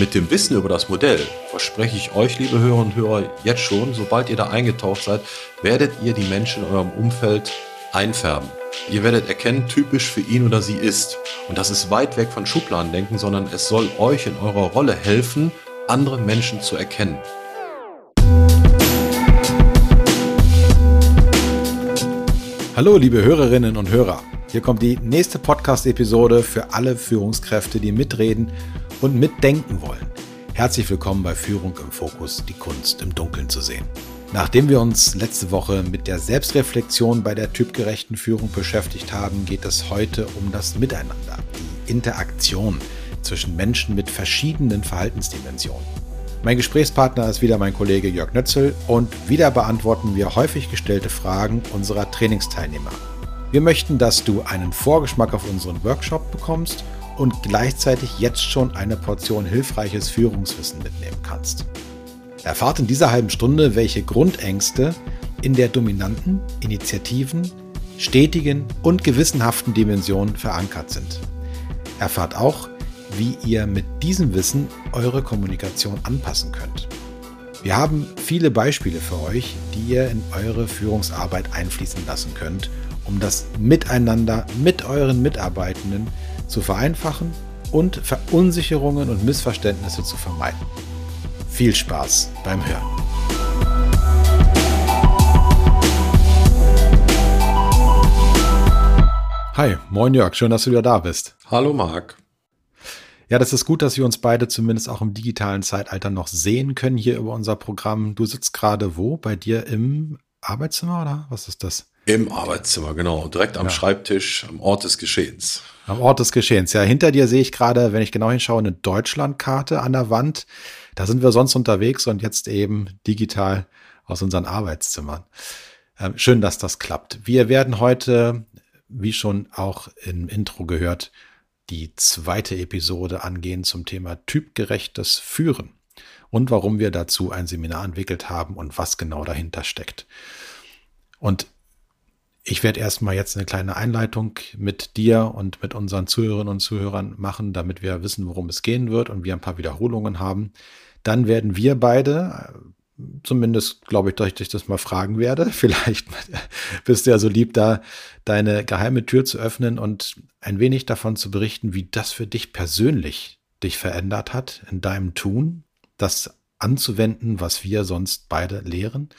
Mit dem Wissen über das Modell verspreche ich euch, liebe Hörer und Hörer, jetzt schon, sobald ihr da eingetaucht seid, werdet ihr die Menschen in eurem Umfeld einfärben. Ihr werdet erkennen, typisch für ihn oder sie ist. Und das ist weit weg von Schubladendenken, sondern es soll euch in eurer Rolle helfen, andere Menschen zu erkennen. Hallo, liebe Hörerinnen und Hörer. Hier kommt die nächste Podcast-Episode für alle Führungskräfte, die mitreden und mitdenken wollen. Herzlich willkommen bei Führung im Fokus, die Kunst im Dunkeln zu sehen. Nachdem wir uns letzte Woche mit der Selbstreflexion bei der typgerechten Führung beschäftigt haben, geht es heute um das Miteinander, die Interaktion zwischen Menschen mit verschiedenen Verhaltensdimensionen. Mein Gesprächspartner ist wieder mein Kollege Jörg Nötzel und wieder beantworten wir häufig gestellte Fragen unserer Trainingsteilnehmer. Wir möchten, dass du einen Vorgeschmack auf unseren Workshop bekommst und gleichzeitig jetzt schon eine Portion hilfreiches Führungswissen mitnehmen kannst. Erfahrt in dieser halben Stunde, welche Grundängste in der dominanten, initiativen, stetigen und gewissenhaften Dimension verankert sind. Erfahrt auch, wie ihr mit diesem Wissen eure Kommunikation anpassen könnt. Wir haben viele Beispiele für euch, die ihr in eure Führungsarbeit einfließen lassen könnt, um das Miteinander mit euren Mitarbeitenden zu vereinfachen und Verunsicherungen und Missverständnisse zu vermeiden. Viel Spaß beim Hören. Hi, moin Jörg, schön, dass du wieder da bist. Hallo Marc. Ja, das ist gut, dass wir uns beide zumindest auch im digitalen Zeitalter noch sehen können hier über unser Programm. Du sitzt gerade wo? Bei dir im Arbeitszimmer oder was ist das? Im Arbeitszimmer, genau. Direkt am ja. Schreibtisch, am Ort des Geschehens. Am Ort des Geschehens. Ja, hinter dir sehe ich gerade, wenn ich genau hinschaue, eine Deutschlandkarte an der Wand. Da sind wir sonst unterwegs und jetzt eben digital aus unseren Arbeitszimmern. Ähm, schön, dass das klappt. Wir werden heute, wie schon auch im Intro gehört, die zweite Episode angehen zum Thema typgerechtes Führen und warum wir dazu ein Seminar entwickelt haben und was genau dahinter steckt. Und ich werde erstmal jetzt eine kleine Einleitung mit dir und mit unseren Zuhörerinnen und Zuhörern machen, damit wir wissen, worum es gehen wird und wir ein paar Wiederholungen haben. Dann werden wir beide, zumindest glaube ich, dass ich dich das mal fragen werde, vielleicht bist du ja so lieb, da deine geheime Tür zu öffnen und ein wenig davon zu berichten, wie das für dich persönlich dich verändert hat in deinem Tun, das anzuwenden, was wir sonst beide lehren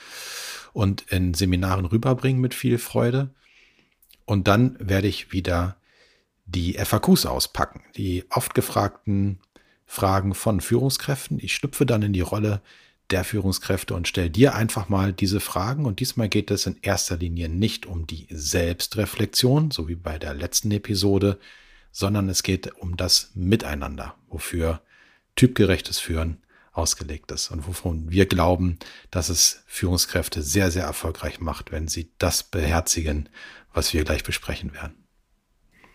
und in Seminaren rüberbringen mit viel Freude. Und dann werde ich wieder die FAQs auspacken, die oft gefragten Fragen von Führungskräften. Ich schlüpfe dann in die Rolle der Führungskräfte und stelle dir einfach mal diese Fragen. Und diesmal geht es in erster Linie nicht um die Selbstreflexion, so wie bei der letzten Episode, sondern es geht um das Miteinander, wofür typgerechtes Führen ausgelegt ist und wovon wir glauben, dass es Führungskräfte sehr, sehr erfolgreich macht, wenn sie das beherzigen, was wir gleich besprechen werden.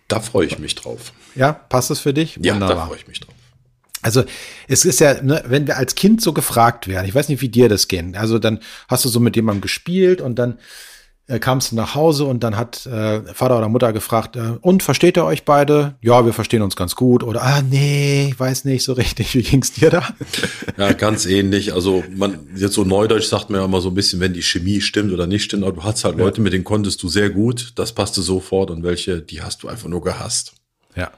Da freue ich mich drauf. Ja, passt es für dich? Ja, Wunderbar. da freue ich mich drauf. Also es ist ja, ne, wenn wir als Kind so gefragt werden, ich weiß nicht, wie dir das geht. Also dann hast du so mit jemandem gespielt und dann äh, kamst du nach Hause und dann hat äh, Vater oder Mutter gefragt, äh, und versteht ihr euch beide? Ja, wir verstehen uns ganz gut. Oder, ah, nee, ich weiß nicht so richtig. Wie ging's dir da? Ja, ganz ähnlich. Also man, jetzt so neudeutsch sagt man ja immer so ein bisschen, wenn die Chemie stimmt oder nicht stimmt, aber du hast halt ja. Leute, mit denen konntest du sehr gut, das passte sofort und welche, die hast du einfach nur gehasst. Ja.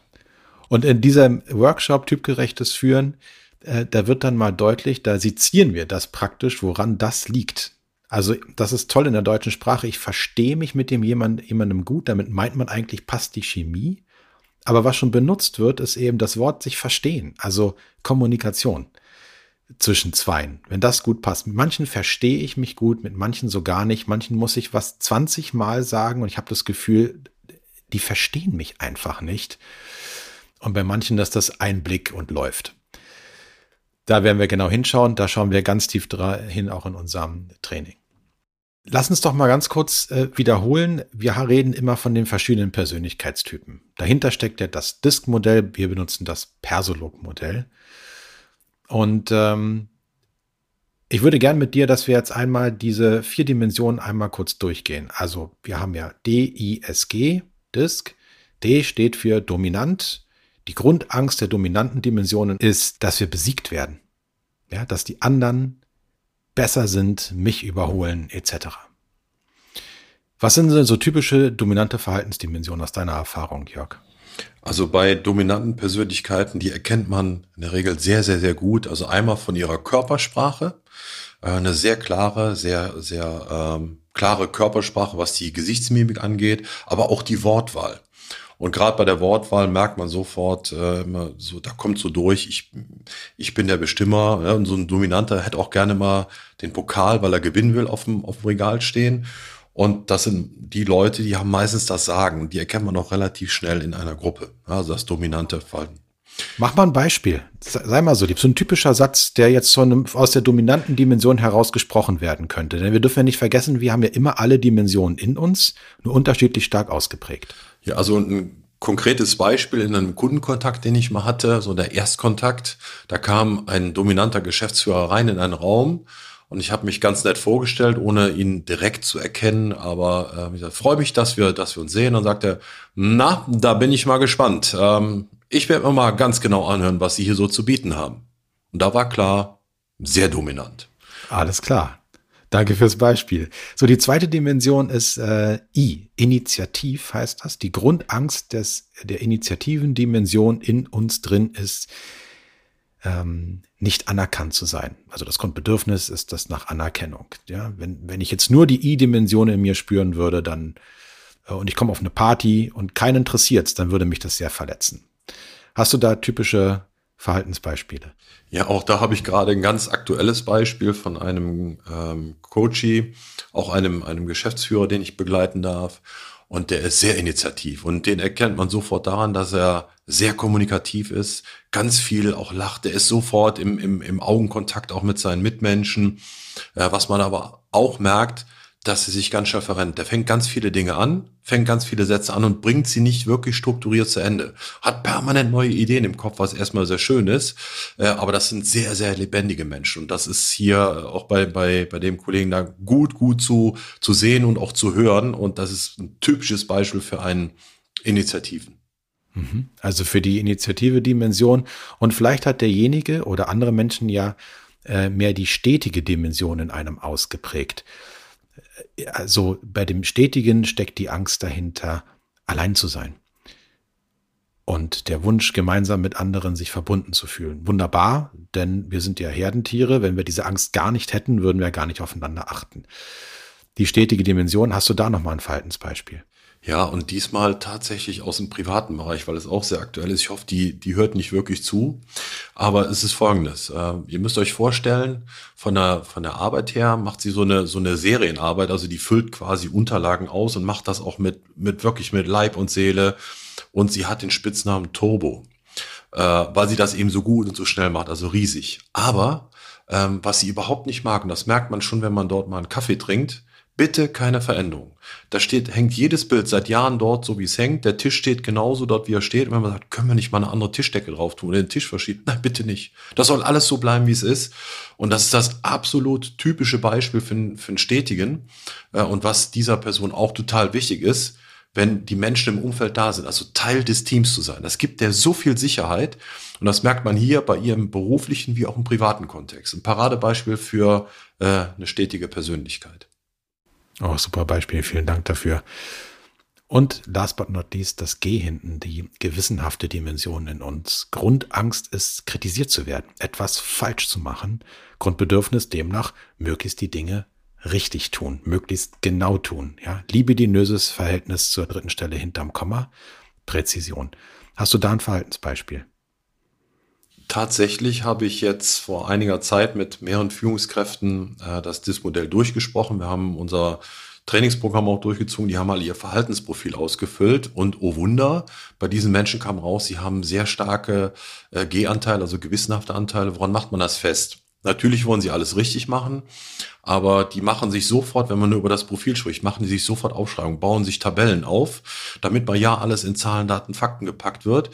Und in diesem Workshop typgerechtes Führen, äh, da wird dann mal deutlich, da sezieren wir das praktisch, woran das liegt also das ist toll in der deutschen Sprache. Ich verstehe mich mit dem jemand, jemandem gut. Damit meint man eigentlich, passt die Chemie. Aber was schon benutzt wird, ist eben das Wort sich verstehen. Also Kommunikation zwischen Zweien. Wenn das gut passt. Mit manchen verstehe ich mich gut, mit manchen so gar nicht. Manchen muss ich was 20 Mal sagen und ich habe das Gefühl, die verstehen mich einfach nicht. Und bei manchen ist das ein Blick und läuft. Da werden wir genau hinschauen. Da schauen wir ganz tief hin, auch in unserem Training. Lass uns doch mal ganz kurz äh, wiederholen. Wir reden immer von den verschiedenen Persönlichkeitstypen. Dahinter steckt ja das Disk-Modell. Wir benutzen das Persolog-Modell. Und ähm, ich würde gern mit dir, dass wir jetzt einmal diese vier Dimensionen einmal kurz durchgehen. Also wir haben ja D, I, S, G, Disk. D steht für dominant. Die Grundangst der dominanten Dimensionen ist, dass wir besiegt werden. Ja, dass die anderen besser sind, mich überholen, etc. Was sind so typische dominante Verhaltensdimensionen aus deiner Erfahrung, Jörg? Also bei dominanten Persönlichkeiten, die erkennt man in der Regel sehr, sehr, sehr gut. Also einmal von ihrer Körpersprache, äh, eine sehr klare, sehr, sehr ähm, klare Körpersprache, was die Gesichtsmimik angeht, aber auch die Wortwahl. Und gerade bei der Wortwahl merkt man sofort, äh, immer so, da kommt so durch, ich, ich bin der Bestimmer. Ja, und so ein Dominanter hätte auch gerne mal den Pokal, weil er gewinnen will, auf dem, auf dem Regal stehen. Und das sind die Leute, die haben meistens das Sagen. Die erkennt man auch relativ schnell in einer Gruppe. Also das dominante Verhalten. Mach mal ein Beispiel. Sei mal so, so ein typischer Satz, der jetzt so aus der dominanten Dimension heraus gesprochen werden könnte. Denn wir dürfen ja nicht vergessen, wir haben ja immer alle Dimensionen in uns, nur unterschiedlich stark ausgeprägt. Ja, also ein konkretes Beispiel in einem Kundenkontakt, den ich mal hatte, so der Erstkontakt, da kam ein dominanter Geschäftsführer rein in einen Raum und ich habe mich ganz nett vorgestellt, ohne ihn direkt zu erkennen, aber äh, ich freue mich, dass wir, dass wir uns sehen. Und sagt er, na, da bin ich mal gespannt. Ähm, ich werde mir mal ganz genau anhören, was Sie hier so zu bieten haben. Und da war klar, sehr dominant. Alles klar. Danke fürs Beispiel. So, die zweite Dimension ist äh, I, Initiativ heißt das. Die Grundangst des, der Initiativendimension in uns drin ist, ähm, nicht anerkannt zu sein. Also das Grundbedürfnis ist das nach Anerkennung. Ja, wenn, wenn ich jetzt nur die I-Dimension in mir spüren würde, dann äh, und ich komme auf eine Party und keinen interessiert's, dann würde mich das sehr verletzen. Hast du da typische Verhaltensbeispiele? Ja, auch da habe ich gerade ein ganz aktuelles Beispiel von einem ähm, Coachie, auch einem, einem Geschäftsführer, den ich begleiten darf. Und der ist sehr initiativ und den erkennt man sofort daran, dass er sehr kommunikativ ist, ganz viel auch lacht. Der ist sofort im, im, im Augenkontakt auch mit seinen Mitmenschen. Äh, was man aber auch merkt, dass sie sich ganz schnell verrennt. Der fängt ganz viele Dinge an, fängt ganz viele Sätze an und bringt sie nicht wirklich strukturiert zu Ende. Hat permanent neue Ideen im Kopf, was erstmal sehr schön ist. Äh, aber das sind sehr, sehr lebendige Menschen. Und das ist hier auch bei, bei, bei dem Kollegen da gut, gut zu, zu sehen und auch zu hören. Und das ist ein typisches Beispiel für einen Initiativen. Mhm. Also für die Initiative-Dimension. Und vielleicht hat derjenige oder andere Menschen ja äh, mehr die stetige Dimension in einem ausgeprägt also bei dem Stetigen steckt die Angst dahinter, allein zu sein. Und der Wunsch, gemeinsam mit anderen sich verbunden zu fühlen. Wunderbar, denn wir sind ja Herdentiere. Wenn wir diese Angst gar nicht hätten, würden wir gar nicht aufeinander achten. Die stetige Dimension, hast du da nochmal ein Verhaltensbeispiel? Ja, und diesmal tatsächlich aus dem privaten Bereich, weil es auch sehr aktuell ist. Ich hoffe, die, die hört nicht wirklich zu. Aber es ist folgendes. Äh, ihr müsst euch vorstellen, von der, von der Arbeit her macht sie so eine, so eine Serienarbeit. Also die füllt quasi Unterlagen aus und macht das auch mit, mit wirklich mit Leib und Seele. Und sie hat den Spitznamen Turbo, äh, weil sie das eben so gut und so schnell macht, also riesig. Aber ähm, was sie überhaupt nicht mag, und das merkt man schon, wenn man dort mal einen Kaffee trinkt, Bitte keine Veränderung. Da steht, hängt jedes Bild seit Jahren dort, so wie es hängt. Der Tisch steht genauso dort, wie er steht. Und wenn man sagt, können wir nicht mal eine andere Tischdecke drauf tun oder den Tisch verschieben? Nein, bitte nicht. Das soll alles so bleiben, wie es ist. Und das ist das absolut typische Beispiel für, für einen Stetigen. Äh, und was dieser Person auch total wichtig ist, wenn die Menschen im Umfeld da sind, also Teil des Teams zu sein. Das gibt der so viel Sicherheit. Und das merkt man hier bei ihr im beruflichen wie auch im privaten Kontext. Ein Paradebeispiel für äh, eine stetige Persönlichkeit. Oh, super Beispiel. Vielen Dank dafür. Und last but not least, das G hinten, die gewissenhafte Dimension in uns. Grundangst ist, kritisiert zu werden, etwas falsch zu machen. Grundbedürfnis demnach, möglichst die Dinge richtig tun, möglichst genau tun. Ja, libidinöses Verhältnis zur dritten Stelle hinterm Komma, Präzision. Hast du da ein Verhaltensbeispiel? Tatsächlich habe ich jetzt vor einiger Zeit mit mehreren Führungskräften äh, das DIS-Modell durchgesprochen. Wir haben unser Trainingsprogramm auch durchgezogen. Die haben alle ihr Verhaltensprofil ausgefüllt. Und oh Wunder, bei diesen Menschen kam raus, sie haben sehr starke äh, G-Anteile, also gewissenhafte Anteile. Woran macht man das fest? Natürlich wollen sie alles richtig machen, aber die machen sich sofort, wenn man nur über das Profil spricht, machen die sich sofort Aufschreibungen, bauen sich Tabellen auf, damit mal ja alles in Zahlen, Daten, Fakten gepackt wird.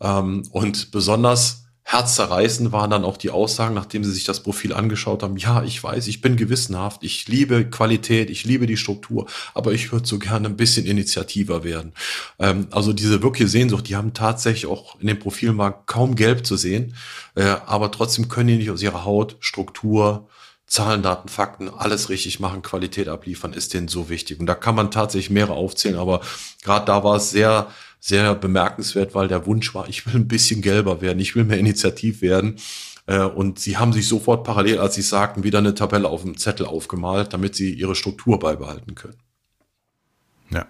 Ähm, und besonders Herzzerreißen waren dann auch die Aussagen, nachdem sie sich das Profil angeschaut haben. Ja, ich weiß, ich bin gewissenhaft, ich liebe Qualität, ich liebe die Struktur, aber ich würde so gerne ein bisschen initiativer werden. Ähm, also diese wirkliche Sehnsucht, die haben tatsächlich auch in dem Profil mal kaum gelb zu sehen, äh, aber trotzdem können die nicht aus ihrer Haut Struktur, Zahlen, Daten, Fakten, alles richtig machen, Qualität abliefern, ist denen so wichtig. Und da kann man tatsächlich mehrere aufzählen, aber gerade da war es sehr, sehr bemerkenswert, weil der Wunsch war, ich will ein bisschen gelber werden, ich will mehr initiativ werden. Äh, und sie haben sich sofort parallel, als sie sagten, wieder eine Tabelle auf dem Zettel aufgemalt, damit sie ihre Struktur beibehalten können. Ja.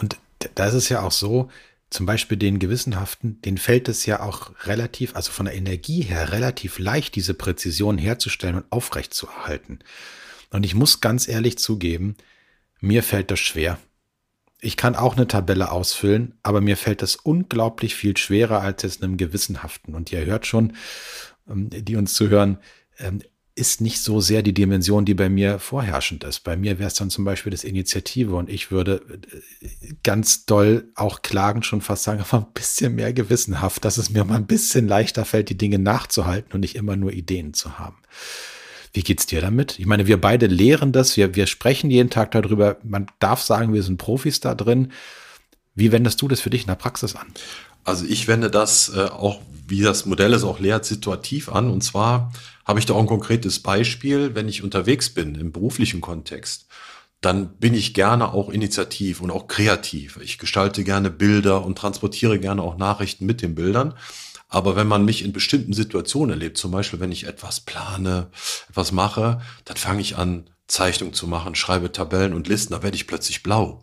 Und da ist es ja auch so, zum Beispiel den Gewissenhaften, den fällt es ja auch relativ, also von der Energie her relativ leicht, diese Präzision herzustellen und aufrechtzuerhalten. Und ich muss ganz ehrlich zugeben, mir fällt das schwer. Ich kann auch eine Tabelle ausfüllen, aber mir fällt das unglaublich viel schwerer als jetzt einem Gewissenhaften. Und ihr hört schon, ähm, die uns zuhören, ähm, ist nicht so sehr die Dimension, die bei mir vorherrschend ist. Bei mir wäre es dann zum Beispiel das Initiative und ich würde äh, ganz doll auch klagen, schon fast sagen, aber ein bisschen mehr gewissenhaft, dass es mir mal ein bisschen leichter fällt, die Dinge nachzuhalten und nicht immer nur Ideen zu haben. Wie geht's dir damit? Ich meine, wir beide lehren das, wir, wir sprechen jeden Tag darüber. Man darf sagen, wir sind Profis da drin. Wie wendest du das für dich in der Praxis an? Also ich wende das äh, auch, wie das Modell es auch lehrt, situativ an. Und zwar habe ich da auch ein konkretes Beispiel, wenn ich unterwegs bin im beruflichen Kontext, dann bin ich gerne auch initiativ und auch kreativ. Ich gestalte gerne Bilder und transportiere gerne auch Nachrichten mit den Bildern. Aber wenn man mich in bestimmten Situationen erlebt, zum Beispiel wenn ich etwas plane, etwas mache, dann fange ich an, Zeichnungen zu machen, schreibe Tabellen und Listen, da werde ich plötzlich blau.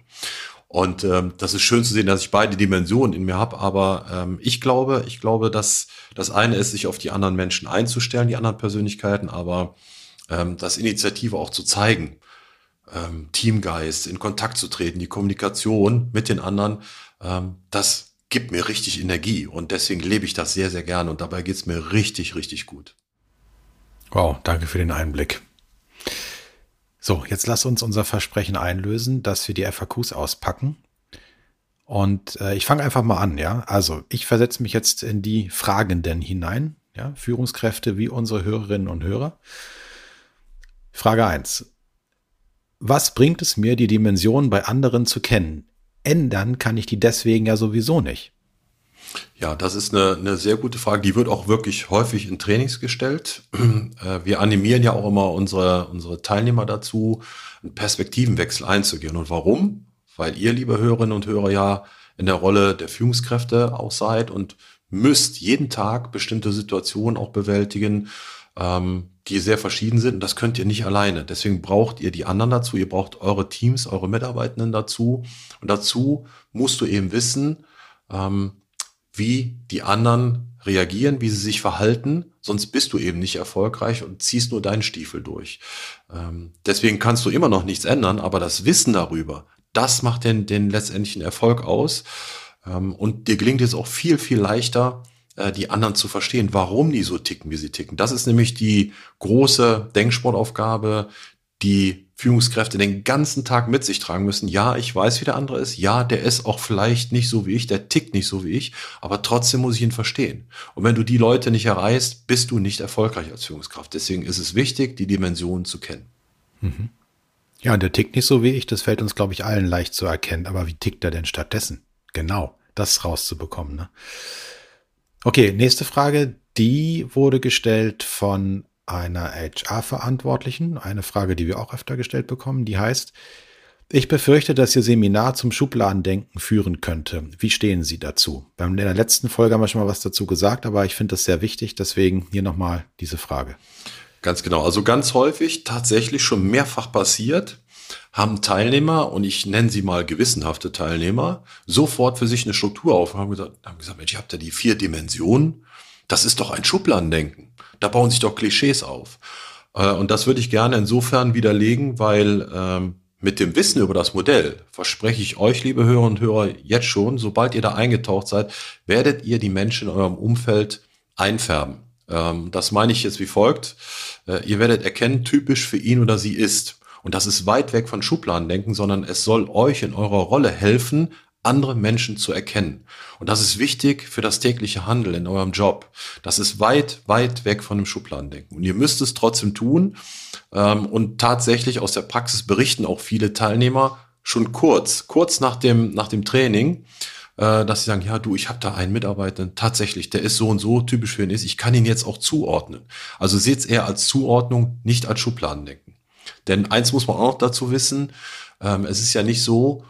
Und ähm, das ist schön zu sehen, dass ich beide Dimensionen in mir habe. Aber ähm, ich glaube, ich glaube, dass das eine ist, sich auf die anderen Menschen einzustellen, die anderen Persönlichkeiten, aber ähm, das Initiative auch zu zeigen, ähm, Teamgeist, in Kontakt zu treten, die Kommunikation mit den anderen, ähm, das gibt mir richtig Energie und deswegen lebe ich das sehr, sehr gerne und dabei geht's mir richtig, richtig gut. Wow, danke für den Einblick. So, jetzt lass uns unser Versprechen einlösen, dass wir die FAQs auspacken. Und äh, ich fange einfach mal an, ja. Also ich versetze mich jetzt in die Fragenden hinein, ja, Führungskräfte wie unsere Hörerinnen und Hörer. Frage eins: Was bringt es mir, die Dimension bei anderen zu kennen? Ändern kann ich die deswegen ja sowieso nicht. Ja, das ist eine, eine sehr gute Frage. Die wird auch wirklich häufig in Trainings gestellt. Äh, wir animieren ja auch immer unsere, unsere Teilnehmer dazu, einen Perspektivenwechsel einzugehen. Und warum? Weil ihr, liebe Hörerinnen und Hörer, ja in der Rolle der Führungskräfte auch seid und müsst jeden Tag bestimmte Situationen auch bewältigen, ähm, die sehr verschieden sind. Und das könnt ihr nicht alleine. Deswegen braucht ihr die anderen dazu. Ihr braucht eure Teams, eure Mitarbeitenden dazu. Und dazu musst du eben wissen, ähm, wie die anderen reagieren, wie sie sich verhalten, sonst bist du eben nicht erfolgreich und ziehst nur deinen Stiefel durch. Ähm, deswegen kannst du immer noch nichts ändern, aber das Wissen darüber, das macht den, den letztendlichen Erfolg aus. Ähm, und dir gelingt es auch viel, viel leichter, äh, die anderen zu verstehen, warum die so ticken, wie sie ticken. Das ist nämlich die große Denksportaufgabe, die Führungskräfte den ganzen Tag mit sich tragen müssen. Ja, ich weiß, wie der andere ist. Ja, der ist auch vielleicht nicht so wie ich, der tickt nicht so wie ich, aber trotzdem muss ich ihn verstehen. Und wenn du die Leute nicht erreichst, bist du nicht erfolgreich als Führungskraft. Deswegen ist es wichtig, die Dimensionen zu kennen. Mhm. Ja, der tickt nicht so wie ich, das fällt uns, glaube ich, allen leicht zu erkennen. Aber wie tickt er denn stattdessen? Genau, das rauszubekommen. Ne? Okay, nächste Frage. Die wurde gestellt von einer HR-Verantwortlichen, eine Frage, die wir auch öfter gestellt bekommen, die heißt, ich befürchte, dass Ihr Seminar zum Schubladendenken führen könnte. Wie stehen Sie dazu? In der letzten Folge haben wir schon mal was dazu gesagt, aber ich finde das sehr wichtig, deswegen hier nochmal diese Frage. Ganz genau. Also ganz häufig, tatsächlich schon mehrfach passiert, haben Teilnehmer, und ich nenne sie mal gewissenhafte Teilnehmer, sofort für sich eine Struktur auf und haben gesagt, haben gesagt Mensch, ihr habt ja die vier Dimensionen. Das ist doch ein Schubladendenken. Da bauen sich doch Klischees auf. Äh, und das würde ich gerne insofern widerlegen, weil ähm, mit dem Wissen über das Modell verspreche ich euch, liebe Hörer und Hörer, jetzt schon, sobald ihr da eingetaucht seid, werdet ihr die Menschen in eurem Umfeld einfärben. Ähm, das meine ich jetzt wie folgt. Äh, ihr werdet erkennen, typisch für ihn oder sie ist. Und das ist weit weg von Schubladendenken, sondern es soll euch in eurer Rolle helfen, andere Menschen zu erkennen. Und das ist wichtig für das tägliche Handeln in eurem Job. Das ist weit, weit weg von dem Schubladendenken. Und ihr müsst es trotzdem tun. Ähm, und tatsächlich aus der Praxis berichten auch viele Teilnehmer schon kurz, kurz nach dem, nach dem Training, äh, dass sie sagen, ja, du, ich habe da einen Mitarbeiter, tatsächlich, der ist so und so typisch für ihn ist, ich kann ihn jetzt auch zuordnen. Also seht es eher als Zuordnung, nicht als Schubladendenken. Denn eins muss man auch dazu wissen, ähm, es ist ja nicht so,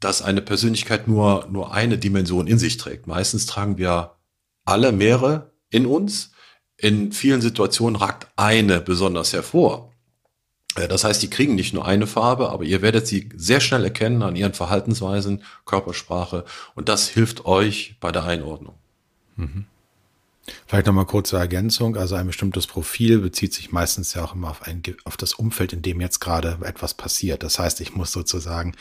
dass eine Persönlichkeit nur, nur eine Dimension in sich trägt. Meistens tragen wir alle mehrere in uns. In vielen Situationen ragt eine besonders hervor. Äh, das heißt, die kriegen nicht nur eine Farbe, aber ihr werdet sie sehr schnell erkennen an ihren Verhaltensweisen, Körpersprache und das hilft euch bei der Einordnung. Mhm. Vielleicht nochmal kurze Ergänzung. Also ein bestimmtes Profil bezieht sich meistens ja auch immer auf, ein, auf das Umfeld, in dem jetzt gerade etwas passiert. Das heißt, ich muss sozusagen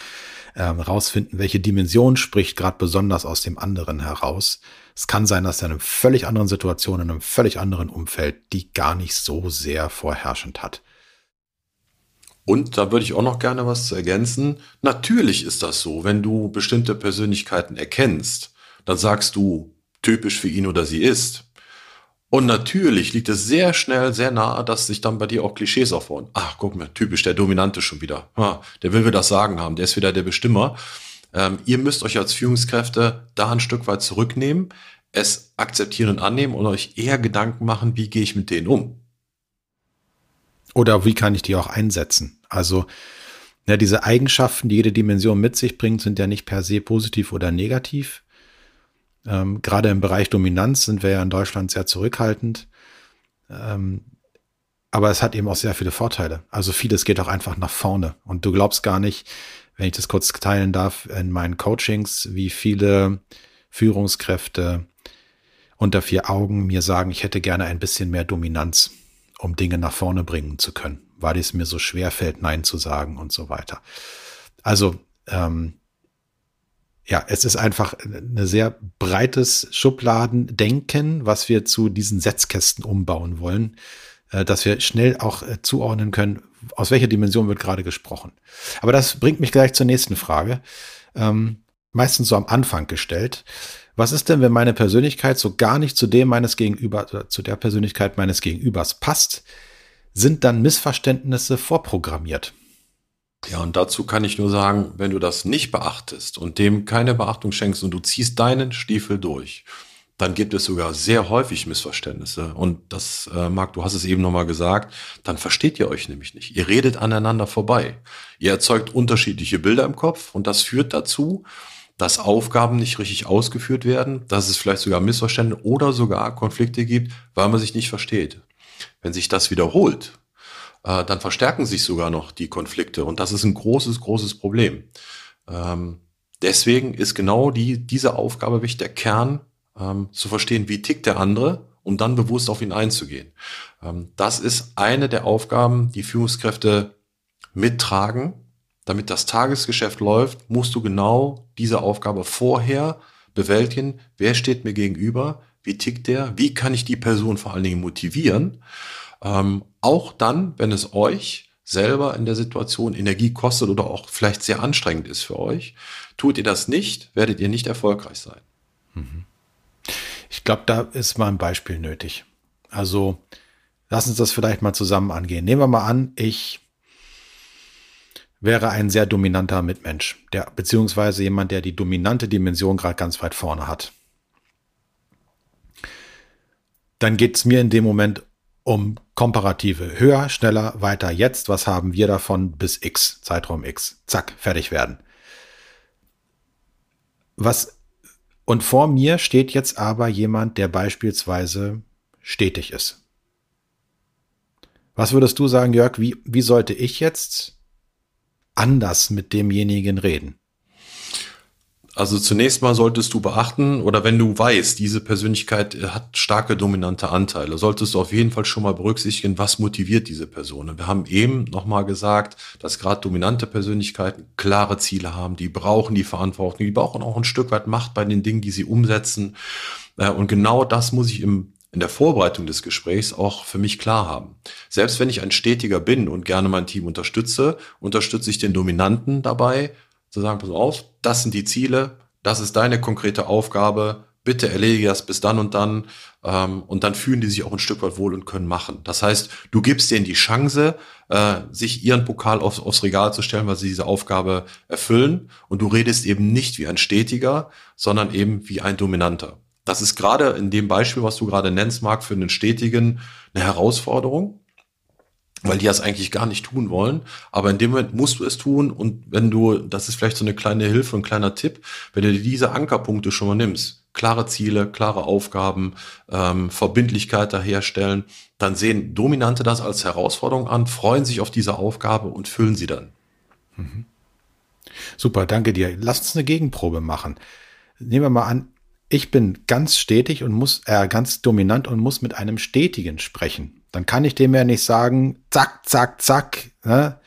ähm, rausfinden, welche Dimension spricht gerade besonders aus dem anderen heraus. Es kann sein, dass er in einer völlig anderen Situation, in einem völlig anderen Umfeld, die gar nicht so sehr vorherrschend hat. Und da würde ich auch noch gerne was zu ergänzen. Natürlich ist das so, wenn du bestimmte Persönlichkeiten erkennst, dann sagst du, typisch für ihn oder sie ist. Und natürlich liegt es sehr schnell, sehr nahe, dass sich dann bei dir auch Klischees aufbauen. Ach, guck mal, typisch, der Dominante schon wieder. Ah, der will wir das Sagen haben, der ist wieder der Bestimmer. Ähm, ihr müsst euch als Führungskräfte da ein Stück weit zurücknehmen, es akzeptieren und annehmen und euch eher Gedanken machen, wie gehe ich mit denen um. Oder wie kann ich die auch einsetzen? Also, ja, diese Eigenschaften, die jede Dimension mit sich bringt, sind ja nicht per se positiv oder negativ. Ähm, gerade im Bereich Dominanz sind wir ja in Deutschland sehr zurückhaltend. Ähm, aber es hat eben auch sehr viele Vorteile. Also vieles geht auch einfach nach vorne. Und du glaubst gar nicht, wenn ich das kurz teilen darf, in meinen Coachings, wie viele Führungskräfte unter vier Augen mir sagen, ich hätte gerne ein bisschen mehr Dominanz um Dinge nach vorne bringen zu können, weil es mir so schwer fällt, Nein zu sagen und so weiter. Also ähm, ja, es ist einfach ein sehr breites Schubladendenken, was wir zu diesen Setzkästen umbauen wollen, äh, dass wir schnell auch äh, zuordnen können, aus welcher Dimension wird gerade gesprochen. Aber das bringt mich gleich zur nächsten Frage. Ähm, meistens so am Anfang gestellt. Was ist denn, wenn meine Persönlichkeit so gar nicht zu dem meines Gegenübers, zu der Persönlichkeit meines Gegenübers passt? Sind dann Missverständnisse vorprogrammiert? Ja, und dazu kann ich nur sagen, wenn du das nicht beachtest und dem keine Beachtung schenkst und du ziehst deinen Stiefel durch, dann gibt es sogar sehr häufig Missverständnisse. Und das, äh, Marc, du hast es eben nochmal gesagt, dann versteht ihr euch nämlich nicht. Ihr redet aneinander vorbei. Ihr erzeugt unterschiedliche Bilder im Kopf und das führt dazu, dass Aufgaben nicht richtig ausgeführt werden, dass es vielleicht sogar Missverständnisse oder sogar Konflikte gibt, weil man sich nicht versteht. Wenn sich das wiederholt, äh, dann verstärken sich sogar noch die Konflikte und das ist ein großes, großes Problem. Ähm, deswegen ist genau die, diese Aufgabe wichtig, der Kern, ähm, zu verstehen, wie tickt der andere, um dann bewusst auf ihn einzugehen. Ähm, das ist eine der Aufgaben, die Führungskräfte mittragen damit das Tagesgeschäft läuft, musst du genau diese Aufgabe vorher bewältigen. Wer steht mir gegenüber? Wie tickt der? Wie kann ich die Person vor allen Dingen motivieren? Ähm, auch dann, wenn es euch selber in der Situation Energie kostet oder auch vielleicht sehr anstrengend ist für euch. Tut ihr das nicht, werdet ihr nicht erfolgreich sein. Mhm. Ich glaube, da ist mal ein Beispiel nötig. Also, lass uns das vielleicht mal zusammen angehen. Nehmen wir mal an, ich wäre ein sehr dominanter Mitmensch, der, beziehungsweise jemand, der die dominante Dimension gerade ganz weit vorne hat. Dann geht es mir in dem Moment um komparative höher, schneller, weiter, jetzt. Was haben wir davon bis X, Zeitraum X? Zack, fertig werden. Was, und vor mir steht jetzt aber jemand, der beispielsweise stetig ist. Was würdest du sagen, Jörg, wie, wie sollte ich jetzt anders mit demjenigen reden? Also zunächst mal solltest du beachten, oder wenn du weißt, diese Persönlichkeit hat starke dominante Anteile, solltest du auf jeden Fall schon mal berücksichtigen, was motiviert diese Person. Wir haben eben nochmal gesagt, dass gerade dominante Persönlichkeiten klare Ziele haben, die brauchen die Verantwortung, die brauchen auch ein Stück weit Macht bei den Dingen, die sie umsetzen. Äh, und genau das muss ich im in der Vorbereitung des Gesprächs auch für mich klar haben. Selbst wenn ich ein Stetiger bin und gerne mein Team unterstütze, unterstütze ich den Dominanten dabei, zu sagen, pass auf, das sind die Ziele, das ist deine konkrete Aufgabe, bitte erledige das bis dann und dann. Ähm, und dann fühlen die sich auch ein Stück weit wohl und können machen. Das heißt, du gibst denen die Chance, äh, sich ihren Pokal aufs, aufs Regal zu stellen, weil sie diese Aufgabe erfüllen. Und du redest eben nicht wie ein Stetiger, sondern eben wie ein Dominanter. Das ist gerade in dem Beispiel, was du gerade nennst, Marc, für einen Stetigen eine Herausforderung, weil die das eigentlich gar nicht tun wollen. Aber in dem Moment musst du es tun. Und wenn du, das ist vielleicht so eine kleine Hilfe, ein kleiner Tipp, wenn du diese Ankerpunkte schon mal nimmst, klare Ziele, klare Aufgaben, ähm, Verbindlichkeit daherstellen, dann sehen Dominante das als Herausforderung an, freuen sich auf diese Aufgabe und füllen sie dann. Mhm. Super, danke dir. Lass uns eine Gegenprobe machen. Nehmen wir mal an, ich bin ganz stetig und muss, äh, ganz dominant und muss mit einem Stetigen sprechen. Dann kann ich dem ja nicht sagen, zack, zack, zack, ne?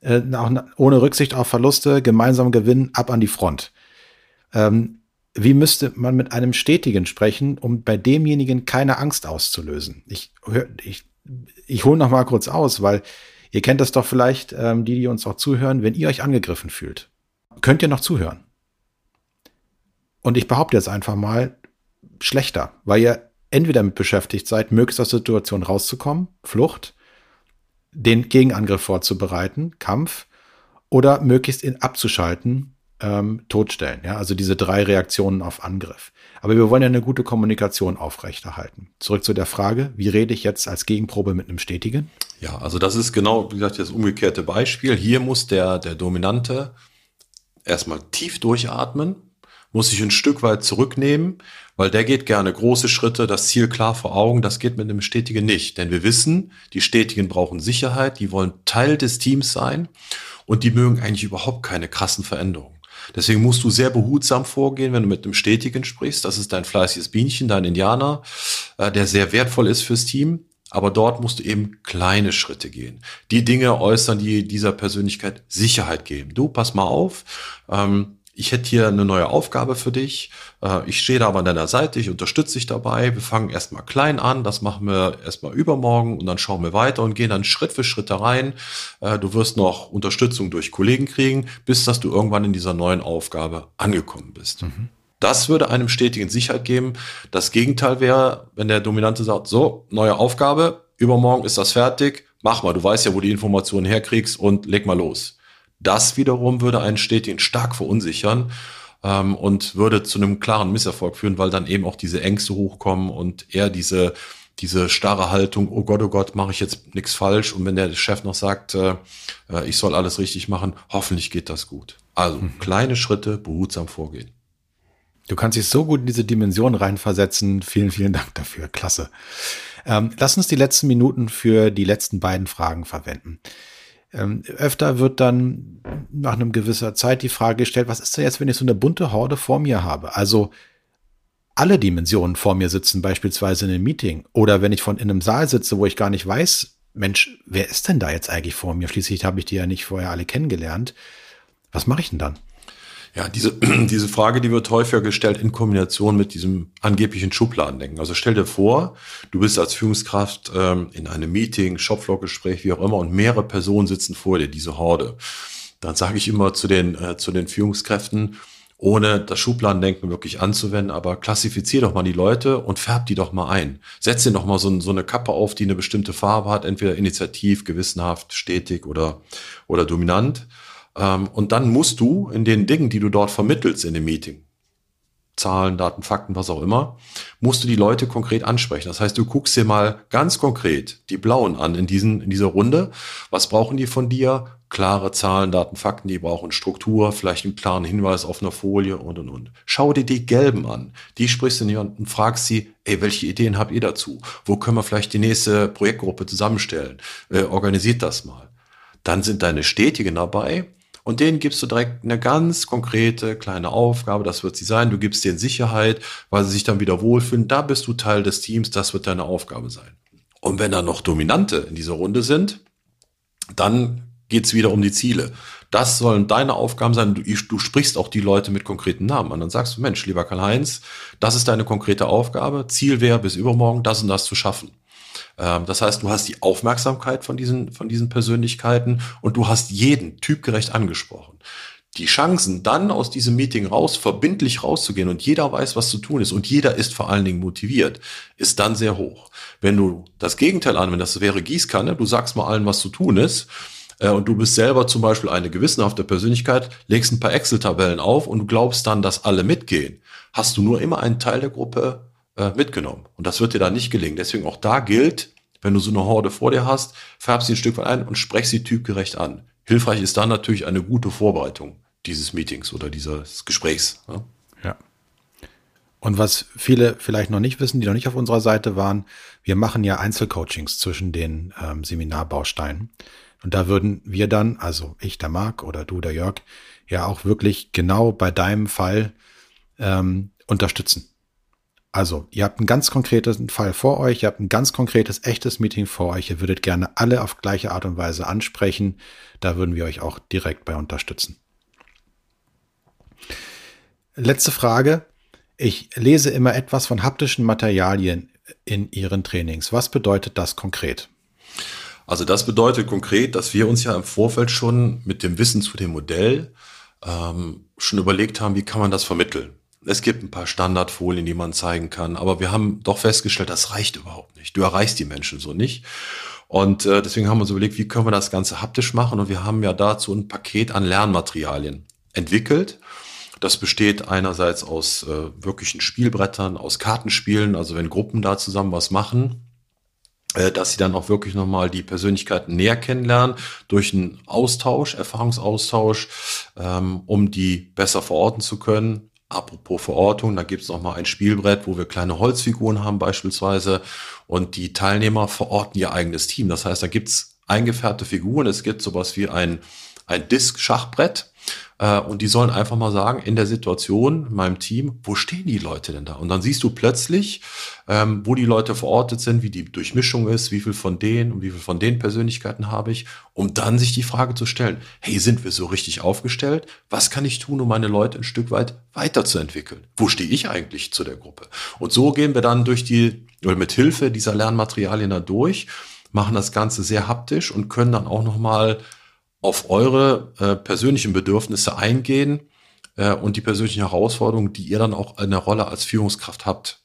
äh, auch ohne Rücksicht auf Verluste, gemeinsam gewinnen, ab an die Front. Ähm, wie müsste man mit einem Stetigen sprechen, um bei demjenigen keine Angst auszulösen? Ich, ich, ich hole noch mal kurz aus, weil ihr kennt das doch vielleicht, ähm, die, die uns auch zuhören, wenn ihr euch angegriffen fühlt. Könnt ihr noch zuhören? Und ich behaupte jetzt einfach mal, schlechter, weil ihr entweder damit beschäftigt seid, möglichst aus der Situation rauszukommen, Flucht, den Gegenangriff vorzubereiten, Kampf, oder möglichst ihn abzuschalten, ähm, totstellen. Ja, also diese drei Reaktionen auf Angriff. Aber wir wollen ja eine gute Kommunikation aufrechterhalten. Zurück zu der Frage, wie rede ich jetzt als Gegenprobe mit einem Stetigen? Ja, also das ist genau, wie gesagt, das umgekehrte Beispiel. Hier muss der, der Dominante erstmal tief durchatmen, muss sich ein Stück weit zurücknehmen, weil der geht gerne große Schritte, das Ziel klar vor Augen, das geht mit einem Stetigen nicht. Denn wir wissen, die Stetigen brauchen Sicherheit, die wollen Teil des Teams sein und die mögen eigentlich überhaupt keine krassen Veränderungen. Deswegen musst du sehr behutsam vorgehen, wenn du mit einem Stetigen sprichst. Das ist dein fleißiges Bienchen, dein Indianer, äh, der sehr wertvoll ist fürs Team. Aber dort musst du eben kleine Schritte gehen. Die Dinge äußern, die dieser Persönlichkeit Sicherheit geben. Du, pass mal auf. Ähm, ich hätte hier eine neue Aufgabe für dich. Äh, ich stehe da aber an deiner Seite, ich unterstütze dich dabei. Wir fangen erstmal klein an, das machen wir erstmal übermorgen und dann schauen wir weiter und gehen dann Schritt für Schritt da rein. Äh, du wirst noch Unterstützung durch Kollegen kriegen, bis dass du irgendwann in dieser neuen Aufgabe angekommen bist. Mhm. Das würde einem stetigen Sicherheit geben. Das Gegenteil wäre, wenn der Dominante sagt, so, neue Aufgabe, übermorgen ist das fertig, mach mal, du weißt ja, wo die Informationen herkriegst und leg mal los. Das wiederum würde einen Stetigen stark verunsichern ähm, und würde zu einem klaren Misserfolg führen, weil dann eben auch diese Ängste hochkommen und er diese diese starre Haltung, oh Gott, oh Gott, mache ich jetzt nichts falsch. Und wenn der Chef noch sagt, äh, äh, ich soll alles richtig machen, hoffentlich geht das gut. Also mhm. kleine Schritte, behutsam vorgehen. Du kannst dich so gut in diese Dimension reinversetzen. Vielen, vielen Dank dafür. Klasse. Ähm, lass uns die letzten Minuten für die letzten beiden Fragen verwenden. Ähm, öfter wird dann nach einem gewisser Zeit die Frage gestellt, was ist denn jetzt, wenn ich so eine bunte Horde vor mir habe? Also alle Dimensionen vor mir sitzen, beispielsweise in einem Meeting oder wenn ich von in einem Saal sitze, wo ich gar nicht weiß, Mensch, wer ist denn da jetzt eigentlich vor mir? Schließlich habe ich die ja nicht vorher alle kennengelernt. Was mache ich denn dann? Ja, diese, diese Frage, die wird häufiger gestellt in Kombination mit diesem angeblichen Schubladendenken. Also stell dir vor, du bist als Führungskraft ähm, in einem Meeting, Shopfloor-Gespräch, wie auch immer, und mehrere Personen sitzen vor dir, diese Horde. Dann sage ich immer zu den, äh, zu den Führungskräften, ohne das Schubladendenken wirklich anzuwenden, aber klassifizier doch mal die Leute und färb die doch mal ein. Setz dir doch mal so, so eine Kappe auf, die eine bestimmte Farbe hat, entweder initiativ, gewissenhaft, stetig oder, oder dominant. Ähm, und dann musst du in den Dingen, die du dort vermittelst in dem Meeting, Zahlen, Daten, Fakten, was auch immer, musst du die Leute konkret ansprechen. Das heißt, du guckst dir mal ganz konkret die Blauen an in, diesen, in dieser Runde. Was brauchen die von dir? Klare Zahlen, Daten, Fakten, die brauchen Struktur, vielleicht einen klaren Hinweis auf einer Folie und, und, und. Schau dir die Gelben an. Die sprichst du an und fragst sie, ey, welche Ideen habt ihr dazu? Wo können wir vielleicht die nächste Projektgruppe zusammenstellen? Äh, organisiert das mal. Dann sind deine Stetigen dabei, und denen gibst du direkt eine ganz konkrete kleine Aufgabe. Das wird sie sein. Du gibst denen Sicherheit, weil sie sich dann wieder wohlfühlen. Da bist du Teil des Teams. Das wird deine Aufgabe sein. Und wenn da noch Dominante in dieser Runde sind, dann geht's wieder um die Ziele. Das sollen deine Aufgaben sein. Du, du, sprichst auch die Leute mit konkreten Namen an. Dann sagst du, Mensch, lieber Karl-Heinz, das ist deine konkrete Aufgabe. Ziel wäre, bis übermorgen das und das zu schaffen. Ähm, das heißt, du hast die Aufmerksamkeit von diesen, von diesen Persönlichkeiten und du hast jeden typgerecht angesprochen. die Chancen, dann aus diesem Meeting raus, verbindlich rauszugehen und jeder weiß, was zu tun ist und jeder ist vor allen Dingen motiviert, ist dann sehr hoch. Wenn du das Gegenteil anwendest, das wäre Gießkanne, du sagst mal allen, was zu tun ist, äh, und du bist selber zum Beispiel eine gewissenhafte Persönlichkeit, legst ein paar Excel-Tabellen auf und du glaubst dann, dass alle mitgehen, hast du nur immer einen Teil der Gruppe äh, mitgenommen. Und das wird dir dann nicht gelingen. Deswegen auch da gilt, wenn du so eine Horde vor dir hast, färb sie ein Stück weit ein und sprech sie typgerecht an. Hilfreich ist dann natürlich eine gute Vorbereitung dieses Meetings oder dieses Gesprächs. Ja. ja. Und was viele vielleicht noch nicht wissen, die noch nicht auf unserer Seite waren, wir machen ja Einzelcoachings zwischen den ähm, Seminarbausteinen. Und da würden wir dann, also ich, der Marc oder du, der Jörg, ja auch wirklich genau bei deinem Fall ähm, unterstützen. Also, ihr habt einen ganz konkreten Fall vor euch, ihr habt ein ganz konkretes, echtes Meeting vor euch, ihr würdet gerne alle auf gleiche Art und Weise ansprechen. Da würden wir euch auch direkt bei unterstützen. Letzte Frage. Ich lese immer etwas von haptischen Materialien in Ihren Trainings. Was bedeutet das konkret? Also das bedeutet konkret, dass wir uns ja im Vorfeld schon mit dem Wissen zu dem Modell ähm, schon überlegt haben, wie kann man das vermitteln. Es gibt ein paar Standardfolien, die man zeigen kann, aber wir haben doch festgestellt, das reicht überhaupt nicht. Du erreichst die Menschen so nicht. Und äh, deswegen haben wir uns überlegt, wie können wir das Ganze haptisch machen? Und wir haben ja dazu ein Paket an Lernmaterialien entwickelt. Das besteht einerseits aus äh, wirklichen Spielbrettern, aus Kartenspielen, also wenn Gruppen da zusammen was machen, äh, dass sie dann auch wirklich nochmal die Persönlichkeiten näher kennenlernen durch einen Austausch, Erfahrungsaustausch, ähm, um die besser verorten zu können. Apropos Verortung, da gibt's noch mal ein Spielbrett, wo wir kleine Holzfiguren haben beispielsweise und die Teilnehmer verorten ihr eigenes Team. Das heißt, da gibt's eingefärbte Figuren. Es gibt sowas wie ein, ein Disk-Schachbrett äh, und die sollen einfach mal sagen, in der Situation, in meinem Team, wo stehen die Leute denn da? Und dann siehst du plötzlich, ähm, wo die Leute verortet sind, wie die Durchmischung ist, wie viel von denen und wie viel von den Persönlichkeiten habe ich, um dann sich die Frage zu stellen, hey, sind wir so richtig aufgestellt? Was kann ich tun, um meine Leute ein Stück weit weiterzuentwickeln? Wo stehe ich eigentlich zu der Gruppe? Und so gehen wir dann durch die, oder mit Hilfe dieser Lernmaterialien da durch, machen das Ganze sehr haptisch und können dann auch nochmal auf eure äh, persönlichen Bedürfnisse eingehen äh, und die persönlichen Herausforderungen, die ihr dann auch in der Rolle als Führungskraft habt.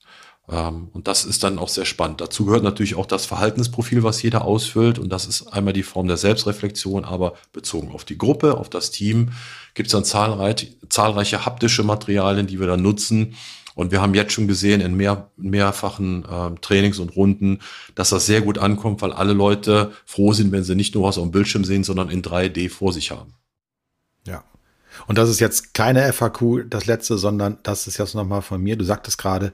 Ähm, und das ist dann auch sehr spannend. Dazu gehört natürlich auch das Verhaltensprofil, was jeder ausfüllt. Und das ist einmal die Form der Selbstreflexion, aber bezogen auf die Gruppe, auf das Team, gibt es dann zahlreich, zahlreiche haptische Materialien, die wir dann nutzen, und wir haben jetzt schon gesehen in mehr, mehrfachen äh, Trainings und Runden, dass das sehr gut ankommt, weil alle Leute froh sind, wenn sie nicht nur was auf dem Bildschirm sehen, sondern in 3D vor sich haben. Ja. Und das ist jetzt keine FAQ, das letzte, sondern das ist jetzt nochmal von mir. Du sagtest gerade,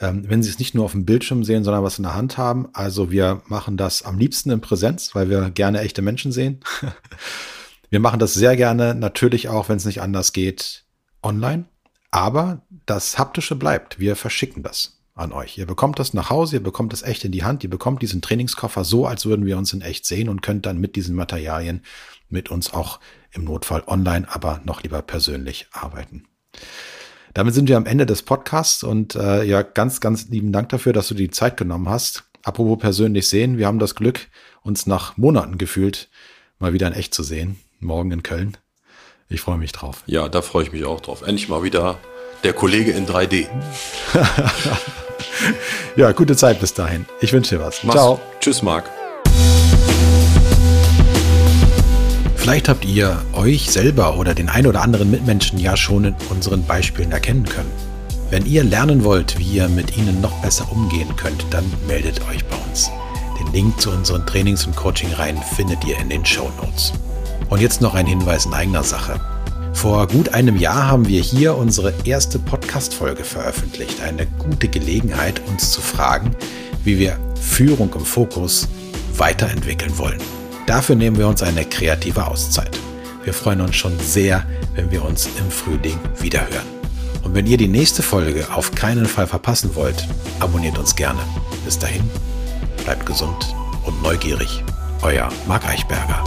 ähm, wenn sie es nicht nur auf dem Bildschirm sehen, sondern was in der Hand haben. Also wir machen das am liebsten in Präsenz, weil wir gerne echte Menschen sehen. wir machen das sehr gerne, natürlich auch, wenn es nicht anders geht, online. Aber das Haptische bleibt. Wir verschicken das an euch. Ihr bekommt das nach Hause, ihr bekommt das echt in die Hand, ihr bekommt diesen Trainingskoffer so, als würden wir uns in echt sehen und könnt dann mit diesen Materialien mit uns auch im Notfall online, aber noch lieber persönlich arbeiten. Damit sind wir am Ende des Podcasts und äh, ja, ganz, ganz lieben Dank dafür, dass du die Zeit genommen hast. Apropos persönlich sehen, wir haben das Glück, uns nach Monaten gefühlt mal wieder in echt zu sehen. Morgen in Köln. Ich freue mich drauf. Ja, da freue ich mich auch drauf. Endlich mal wieder der Kollege in 3D. ja, gute Zeit bis dahin. Ich wünsche dir was. Mach's. Ciao. Tschüss, Marc. Vielleicht habt ihr euch selber oder den ein oder anderen Mitmenschen ja schon in unseren Beispielen erkennen können. Wenn ihr lernen wollt, wie ihr mit ihnen noch besser umgehen könnt, dann meldet euch bei uns. Den Link zu unseren Trainings- und Coaching-Reihen findet ihr in den Show Notes. Und jetzt noch ein Hinweis in eigener Sache. Vor gut einem Jahr haben wir hier unsere erste Podcast-Folge veröffentlicht. Eine gute Gelegenheit, uns zu fragen, wie wir Führung im Fokus weiterentwickeln wollen. Dafür nehmen wir uns eine kreative Auszeit. Wir freuen uns schon sehr, wenn wir uns im Frühling wiederhören. Und wenn ihr die nächste Folge auf keinen Fall verpassen wollt, abonniert uns gerne. Bis dahin, bleibt gesund und neugierig. Euer Marc Eichberger.